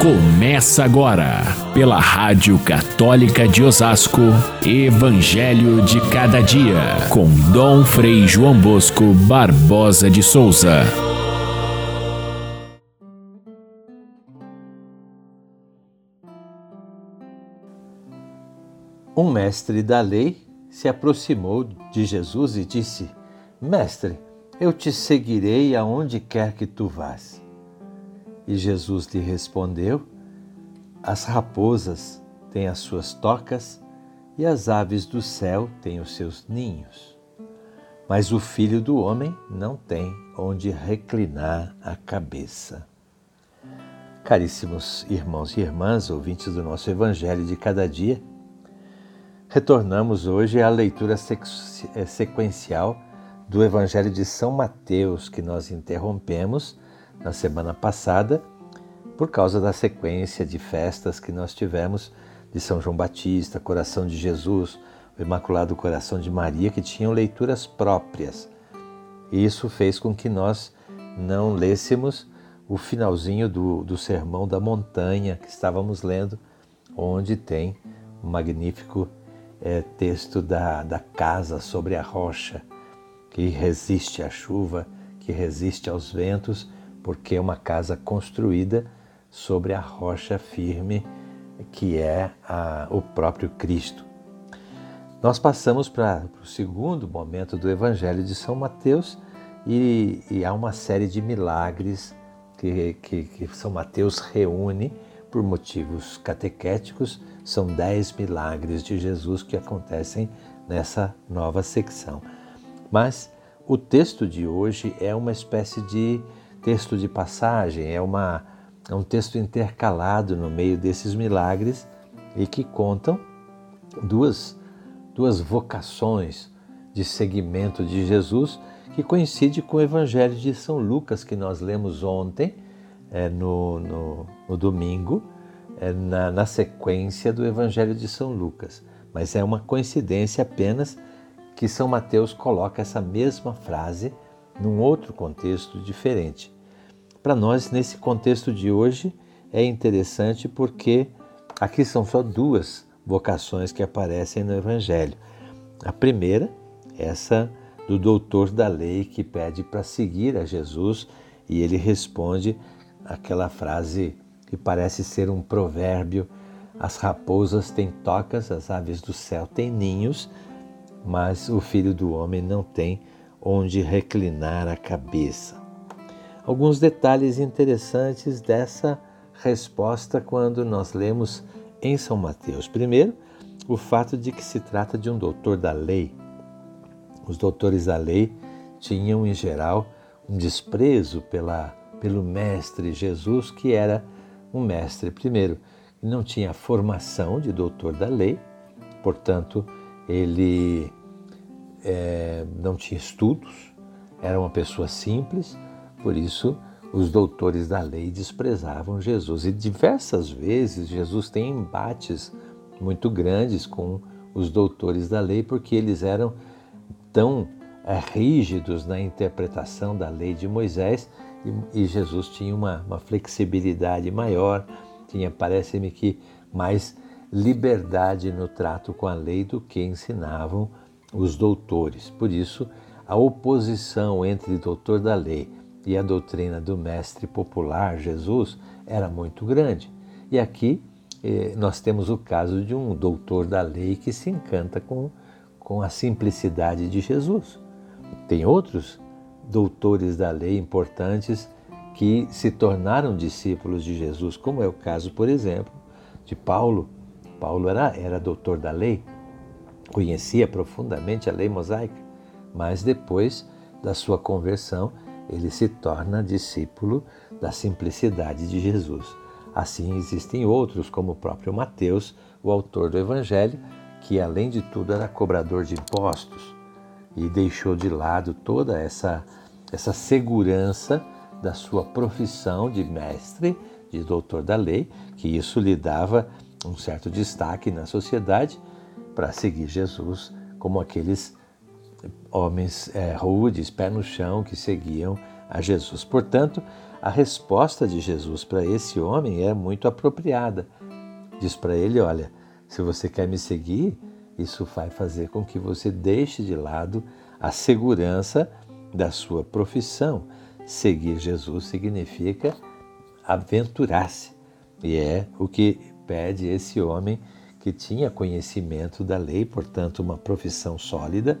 Começa agora, pela Rádio Católica de Osasco, Evangelho de Cada Dia, com Dom Frei João Bosco Barbosa de Souza. Um mestre da lei se aproximou de Jesus e disse: Mestre, eu te seguirei aonde quer que tu vás. E Jesus lhe respondeu: As raposas têm as suas tocas e as aves do céu têm os seus ninhos. Mas o filho do homem não tem onde reclinar a cabeça. Caríssimos irmãos e irmãs, ouvintes do nosso Evangelho de cada dia, retornamos hoje à leitura eh, sequencial do Evangelho de São Mateus, que nós interrompemos na semana passada, por causa da sequência de festas que nós tivemos de São João Batista, Coração de Jesus, o Imaculado Coração de Maria, que tinham leituras próprias. Isso fez com que nós não lêssemos o finalzinho do, do Sermão da Montanha que estávamos lendo, onde tem um magnífico é, texto da, da casa sobre a rocha, que resiste à chuva, que resiste aos ventos porque é uma casa construída sobre a rocha firme que é a, o próprio Cristo. Nós passamos para o segundo momento do Evangelho de São Mateus e, e há uma série de milagres que, que, que, São Mateus reúne por motivos catequéticos. São dez milagres de Jesus que acontecem nessa nova secção. Mas o texto de hoje é uma espécie de texto de passagem, é, uma, é um texto intercalado no meio desses milagres e que contam duas, duas vocações de seguimento de Jesus que coincide com o Evangelho de São Lucas que nós lemos ontem, é, no, no, no domingo, é, na, na sequência do Evangelho de São Lucas. Mas é uma coincidência apenas que São Mateus coloca essa mesma frase num outro contexto diferente. Para nós, nesse contexto de hoje, é interessante porque aqui são só duas vocações que aparecem no Evangelho. A primeira, essa do doutor da lei que pede para seguir a Jesus e ele responde aquela frase que parece ser um provérbio: as raposas têm tocas, as aves do céu têm ninhos, mas o filho do homem não tem onde reclinar a cabeça alguns detalhes interessantes dessa resposta quando nós lemos em São Mateus. Primeiro, o fato de que se trata de um doutor da lei. Os doutores da lei tinham, em geral, um desprezo pela, pelo Mestre Jesus, que era um mestre, primeiro, que não tinha formação de doutor da lei, portanto, ele é, não tinha estudos, era uma pessoa simples, por isso, os doutores da lei desprezavam Jesus. E diversas vezes Jesus tem embates muito grandes com os doutores da lei, porque eles eram tão é, rígidos na interpretação da lei de Moisés e, e Jesus tinha uma, uma flexibilidade maior, tinha, parece-me que, mais liberdade no trato com a lei do que ensinavam os doutores. Por isso, a oposição entre doutor da lei e a doutrina do mestre popular Jesus era muito grande. E aqui eh, nós temos o caso de um doutor da lei que se encanta com, com a simplicidade de Jesus. Tem outros doutores da lei importantes que se tornaram discípulos de Jesus, como é o caso, por exemplo, de Paulo. Paulo era, era doutor da lei, conhecia profundamente a lei mosaica, mas depois da sua conversão, ele se torna discípulo da simplicidade de Jesus. Assim, existem outros, como o próprio Mateus, o autor do Evangelho, que além de tudo era cobrador de impostos e deixou de lado toda essa, essa segurança da sua profissão de mestre, de doutor da lei, que isso lhe dava um certo destaque na sociedade para seguir Jesus como aqueles homens é, rudes, pé no chão, que seguiam a Jesus. Portanto, a resposta de Jesus para esse homem é muito apropriada. Diz para ele: Olha, se você quer me seguir, isso vai fazer com que você deixe de lado a segurança da sua profissão. Seguir Jesus significa aventurar-se. E é o que pede esse homem que tinha conhecimento da lei, portanto, uma profissão sólida,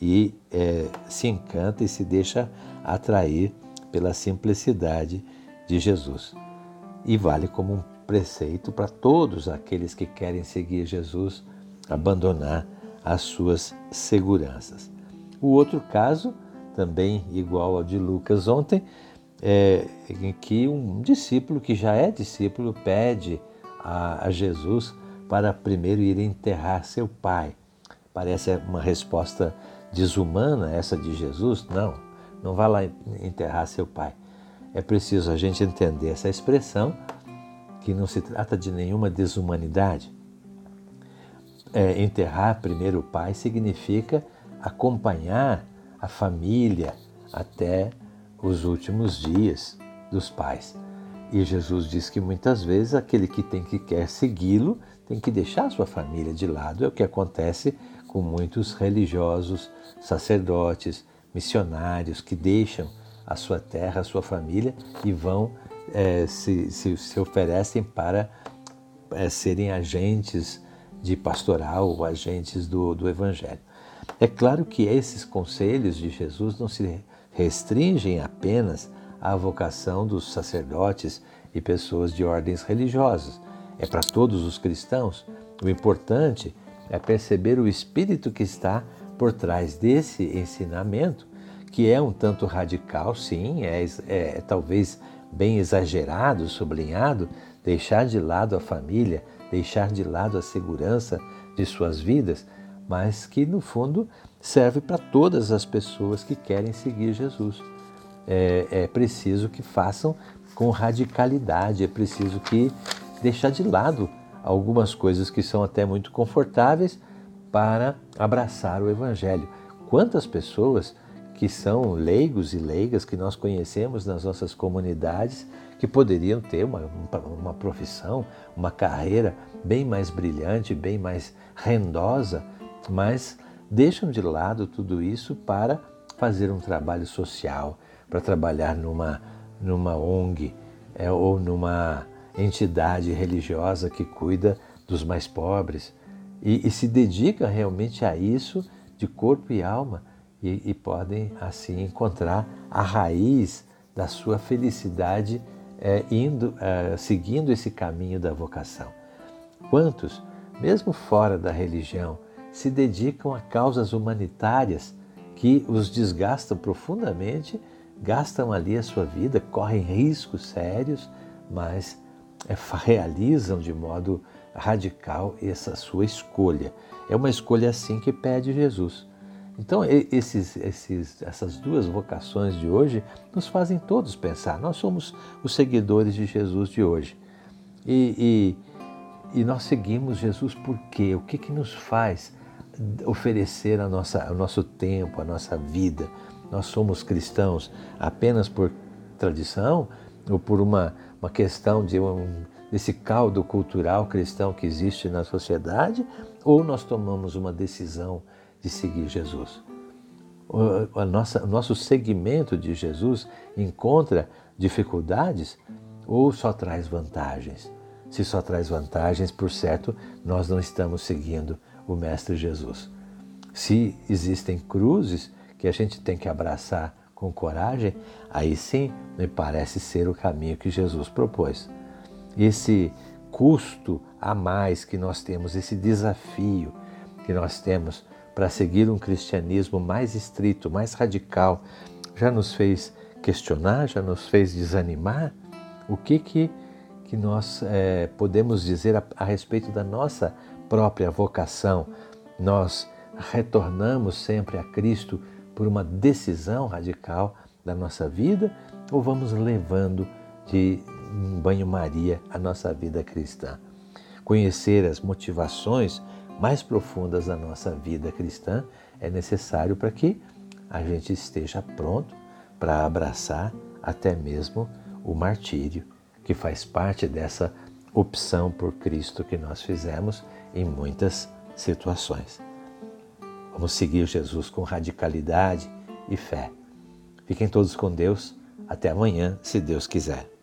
e é, se encanta e se deixa atrair pela simplicidade de Jesus. E vale como um preceito para todos aqueles que querem seguir Jesus, abandonar as suas seguranças. O outro caso, também igual ao de Lucas ontem, é em que um discípulo que já é discípulo pede a, a Jesus para primeiro ir enterrar seu pai. Parece uma resposta desumana essa de Jesus? Não, não vá lá enterrar seu pai. É preciso a gente entender essa expressão, que não se trata de nenhuma desumanidade. É, enterrar primeiro o pai significa acompanhar a família até os últimos dias dos pais. E Jesus diz que muitas vezes aquele que tem que quer segui-lo tem que deixar sua família de lado. É o que acontece com muitos religiosos, sacerdotes, missionários que deixam a sua terra, a sua família e vão é, se, se, se, oferecem para é, serem agentes de pastoral ou agentes do, do Evangelho. É claro que esses conselhos de Jesus não se restringem apenas à vocação dos sacerdotes e pessoas de ordens religiosas. É para todos os cristãos. O importante é perceber o espírito que está por trás desse ensinamento, que é um tanto radical, sim, é, é, é talvez bem exagerado, sublinhado, deixar de lado a família, deixar de lado a segurança de suas vidas, mas que no fundo serve para todas as pessoas que querem seguir Jesus. É, é, preciso que façam com radicalidade, é preciso que deixar de lado algumas coisas que são até muito confortáveis para abraçar o Evangelho. Quantas pessoas que são leigos e leigas que nós conhecemos nas nossas comunidades que poderiam ter uma, uma profissão, uma carreira bem mais brilhante, bem mais rendosa, mas deixam de lado tudo isso para fazer um trabalho social, para trabalhar numa, numa ONG é, ou numa entidade religiosa que cuida dos mais pobres e, e se dedica realmente a isso de corpo e alma e, e podem assim encontrar a raiz da sua felicidade é, indo, é, seguindo esse caminho da vocação. Quantos, mesmo fora da religião, se dedicam a causas humanitárias que os desgastam profundamente, gastam ali a sua vida, correm riscos sérios, mas realizam de modo radical essa sua escolha. É uma escolha assim que pede Jesus. Então, esses, esses, essas duas vocações de hoje nos fazem todos pensar. Nós somos os seguidores de Jesus de hoje. E, e, e nós seguimos Jesus por quê? O que, que nos faz oferecer a nossa, o nosso tempo, a nossa vida. Nós somos cristãos apenas por tradição ou por uma, uma questão de um, desse caldo cultural cristão que existe na sociedade, ou nós tomamos uma decisão de seguir Jesus. O, a nossa, o nosso seguimento de Jesus encontra dificuldades ou só traz vantagens? Se só traz vantagens, por certo, nós não estamos seguindo o Mestre Jesus. Se existem cruzes que a gente tem que abraçar com coragem, aí sim me parece ser o caminho que Jesus propôs. Esse custo a mais que nós temos, esse desafio que nós temos para seguir um cristianismo mais estrito, mais radical, já nos fez questionar, já nos fez desanimar? O que que, que nós é, podemos dizer a, a respeito da nossa própria vocação, nós retornamos sempre a Cristo por uma decisão radical da nossa vida ou vamos levando de banho-maria a nossa vida cristã? Conhecer as motivações mais profundas da nossa vida cristã é necessário para que a gente esteja pronto para abraçar até mesmo o martírio, que faz parte dessa opção por Cristo que nós fizemos em muitas situações. Vamos seguir Jesus com radicalidade e fé. Fiquem todos com Deus. Até amanhã, se Deus quiser.